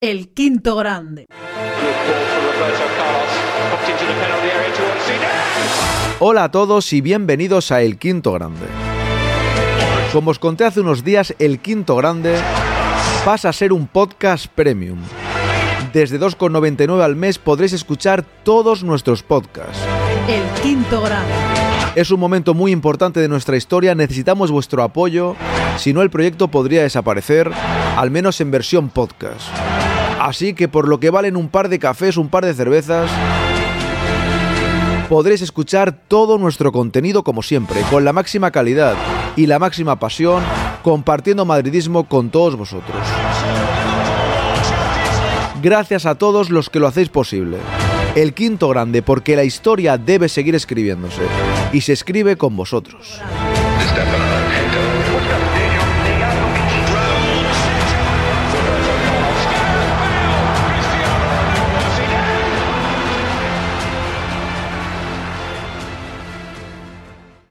El quinto grande. Hola a todos y bienvenidos a El Quinto Grande. Como os conté hace unos días, El Quinto Grande pasa a ser un podcast premium. Desde 2,99 al mes podréis escuchar todos nuestros podcasts. El quinto grande. Es un momento muy importante de nuestra historia, necesitamos vuestro apoyo, si no el proyecto podría desaparecer, al menos en versión podcast. Así que por lo que valen un par de cafés, un par de cervezas, podréis escuchar todo nuestro contenido como siempre, con la máxima calidad y la máxima pasión, compartiendo madridismo con todos vosotros. Gracias a todos los que lo hacéis posible. El quinto grande porque la historia debe seguir escribiéndose y se escribe con vosotros.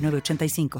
906985.